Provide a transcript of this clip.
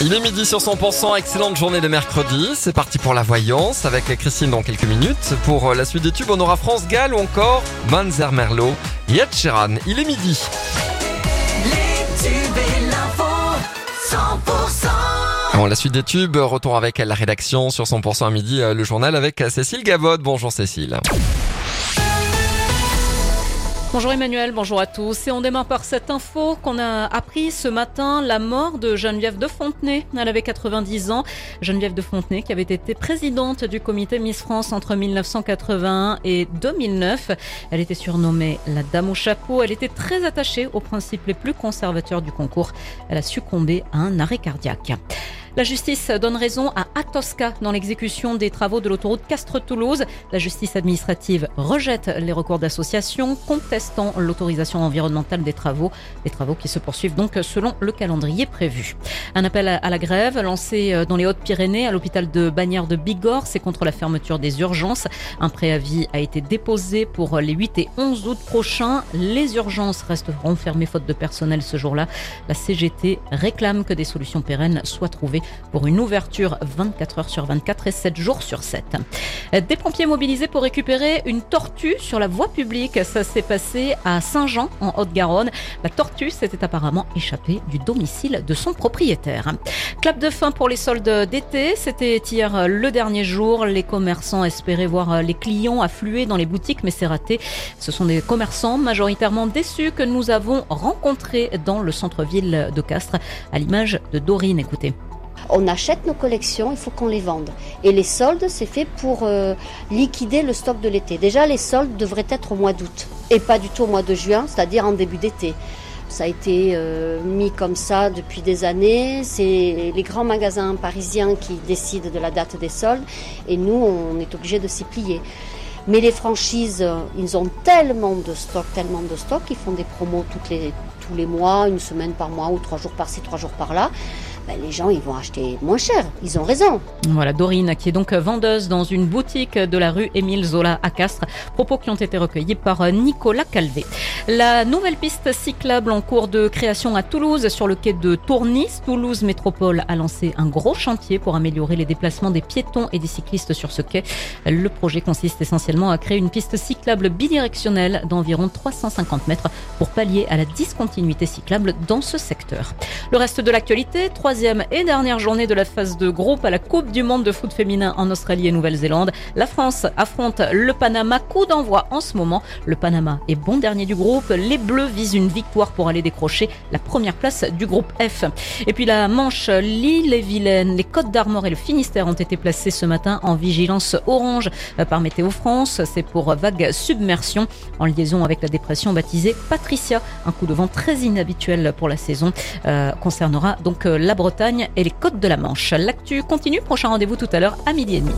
Il est midi sur 100%, excellente journée de mercredi. C'est parti pour la voyance avec Christine dans quelques minutes. Pour la suite des tubes, on aura France Gall ou encore Manzer Merlot Sheeran. Il est midi. Les tubes et l'info, 100%. Bon, la suite des tubes, retour avec la rédaction sur 100% à midi, euh, le journal avec Cécile Gavod. Bonjour Cécile. Bonjour Emmanuel, bonjour à tous. Et on démarre par cette info qu'on a appris ce matin, la mort de Geneviève de Fontenay. Elle avait 90 ans. Geneviève de Fontenay qui avait été présidente du comité Miss France entre 1981 et 2009. Elle était surnommée la dame au chapeau. Elle était très attachée aux principes les plus conservateurs du concours. Elle a succombé à un arrêt cardiaque. La justice donne raison à Atosca dans l'exécution des travaux de l'autoroute Castres-Toulouse. La justice administrative rejette les recours d'association contestant l'autorisation environnementale des travaux. Les travaux qui se poursuivent donc selon le calendrier prévu. Un appel à la grève lancé dans les Hautes-Pyrénées à l'hôpital de Bagnères de Bigorre. C'est contre la fermeture des urgences. Un préavis a été déposé pour les 8 et 11 août prochains. Les urgences resteront fermées faute de personnel ce jour-là. La CGT réclame que des solutions pérennes soient trouvées pour une ouverture 24 heures sur 24 et 7 jours sur 7. Des pompiers mobilisés pour récupérer une tortue sur la voie publique. Ça s'est passé à Saint-Jean en Haute-Garonne. La tortue s'était apparemment échappée du domicile de son propriétaire. Clap de fin pour les soldes d'été. C'était hier le dernier jour. Les commerçants espéraient voir les clients affluer dans les boutiques, mais c'est raté. Ce sont des commerçants majoritairement déçus que nous avons rencontrés dans le centre-ville de Castres, à l'image de Dorine. Écoutez. On achète nos collections, il faut qu'on les vende. Et les soldes, c'est fait pour euh, liquider le stock de l'été. Déjà, les soldes devraient être au mois d'août et pas du tout au mois de juin, c'est-à-dire en début d'été. Ça a été euh, mis comme ça depuis des années. C'est les grands magasins parisiens qui décident de la date des soldes et nous, on est obligé de s'y plier. Mais les franchises, ils ont tellement de stock, tellement de stock, ils font des promos tous les mois, une semaine par mois ou trois jours par-ci, trois jours par-là. Ben, les gens ils vont acheter moins cher. Ils ont raison. Voilà, Dorine, qui est donc vendeuse dans une boutique de la rue Émile Zola à Castres. Propos qui ont été recueillis par Nicolas Calvé. La nouvelle piste cyclable en cours de création à Toulouse sur le quai de Tournis. Toulouse Métropole a lancé un gros chantier pour améliorer les déplacements des piétons et des cyclistes sur ce quai. Le projet consiste essentiellement à créer une piste cyclable bidirectionnelle d'environ 350 mètres pour pallier à la discontinuité cyclable dans ce secteur. Le reste de l'actualité, troisième et dernière journée de la phase de groupe à la Coupe du monde de foot féminin en Australie et Nouvelle-Zélande. La France affronte le Panama. Coup d'envoi en ce moment. Le Panama est bon dernier du groupe. Les Bleus visent une victoire pour aller décrocher la première place du groupe F. Et puis la Manche, l'île et Vilaine, les Côtes d'Armor et le Finistère ont été placés ce matin en vigilance orange par Météo France. C'est pour vague submersion en liaison avec la dépression baptisée Patricia. Un coup de vent très inhabituel pour la saison euh, concernera donc la Bretagne et les côtes de la Manche. L'actu continue, prochain rendez-vous tout à l'heure à midi et demi.